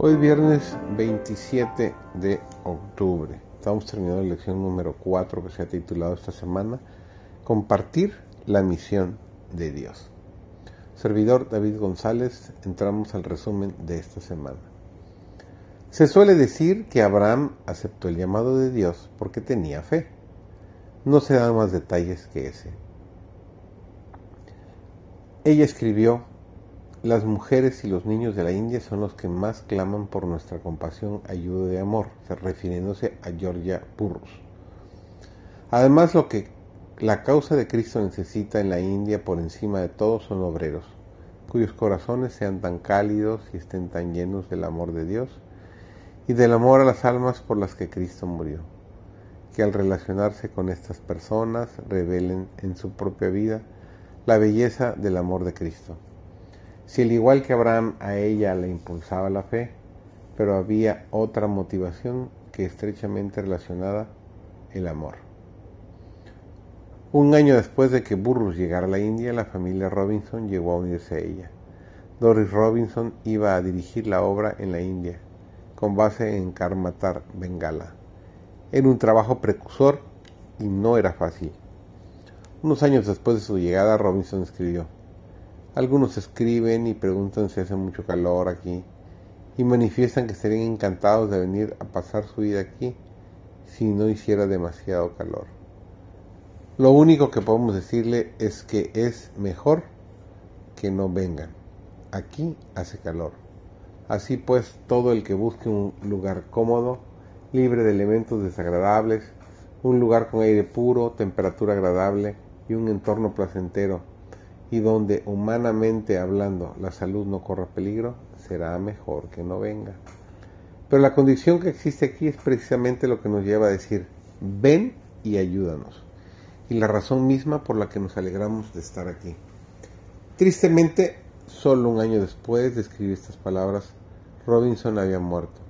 Hoy es viernes 27 de octubre. Estamos terminando la lección número 4 que se ha titulado esta semana, Compartir la misión de Dios. Servidor David González, entramos al resumen de esta semana. Se suele decir que Abraham aceptó el llamado de Dios porque tenía fe. No se dan más detalles que ese. Ella escribió las mujeres y los niños de la India son los que más claman por nuestra compasión, ayuda y amor, refiriéndose a Georgia Burrus. Además, lo que la causa de Cristo necesita en la India por encima de todo son obreros, cuyos corazones sean tan cálidos y estén tan llenos del amor de Dios y del amor a las almas por las que Cristo murió, que al relacionarse con estas personas revelen en su propia vida la belleza del amor de Cristo si al igual que Abraham a ella le impulsaba la fe, pero había otra motivación que estrechamente relacionada, el amor. Un año después de que Burrus llegara a la India, la familia Robinson llegó a unirse a ella. Doris Robinson iba a dirigir la obra en la India, con base en Karmatar, Bengala. Era un trabajo precursor y no era fácil. Unos años después de su llegada, Robinson escribió, algunos escriben y preguntan si hace mucho calor aquí y manifiestan que estarían encantados de venir a pasar su vida aquí si no hiciera demasiado calor. Lo único que podemos decirle es que es mejor que no vengan. Aquí hace calor. Así pues, todo el que busque un lugar cómodo, libre de elementos desagradables, un lugar con aire puro, temperatura agradable y un entorno placentero y donde humanamente hablando la salud no corra peligro, será mejor que no venga. Pero la condición que existe aquí es precisamente lo que nos lleva a decir, ven y ayúdanos. Y la razón misma por la que nos alegramos de estar aquí. Tristemente, solo un año después de escribir estas palabras, Robinson había muerto.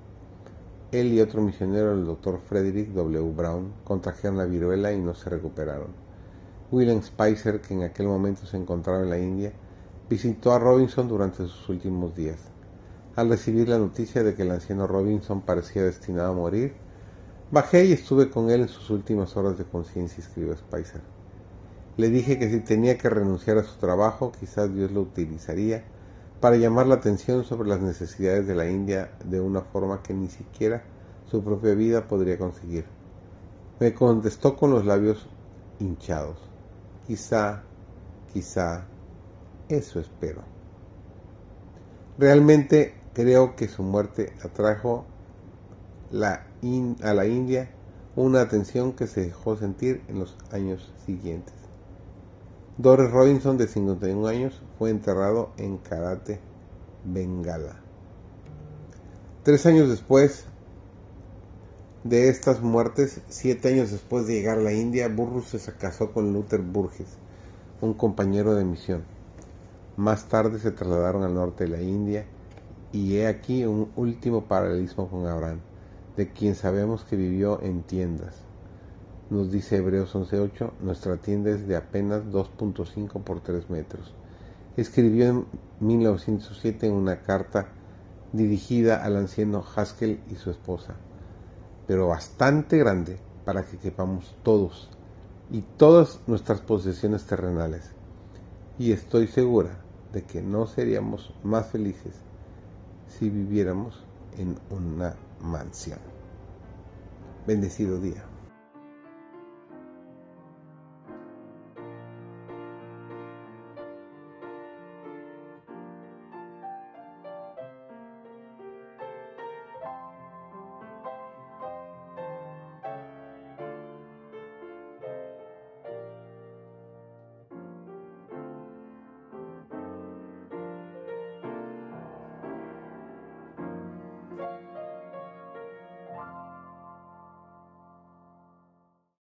Él y otro misionero, el doctor Frederick W. Brown, contrajeron la viruela y no se recuperaron. William Spicer, que en aquel momento se encontraba en la India, visitó a Robinson durante sus últimos días. Al recibir la noticia de que el anciano Robinson parecía destinado a morir, bajé y estuve con él en sus últimas horas de conciencia, escribió Spicer. Le dije que si tenía que renunciar a su trabajo, quizás Dios lo utilizaría para llamar la atención sobre las necesidades de la India de una forma que ni siquiera su propia vida podría conseguir. Me contestó con los labios hinchados. Quizá, quizá, eso espero. Realmente creo que su muerte atrajo a la India una atención que se dejó sentir en los años siguientes. Doris Robinson, de 51 años, fue enterrado en Karate, Bengala. Tres años después, de estas muertes, siete años después de llegar a la India, Burrus se casó con Luther Burgess, un compañero de misión. Más tarde se trasladaron al norte de la India y he aquí un último paralelismo con Abraham, de quien sabemos que vivió en tiendas. Nos dice Hebreos 11.8, nuestra tienda es de apenas 2.5 por 3 metros. Escribió en 1907 en una carta dirigida al anciano Haskell y su esposa pero bastante grande para que quepamos todos y todas nuestras posesiones terrenales. Y estoy segura de que no seríamos más felices si viviéramos en una mansión. Bendecido día.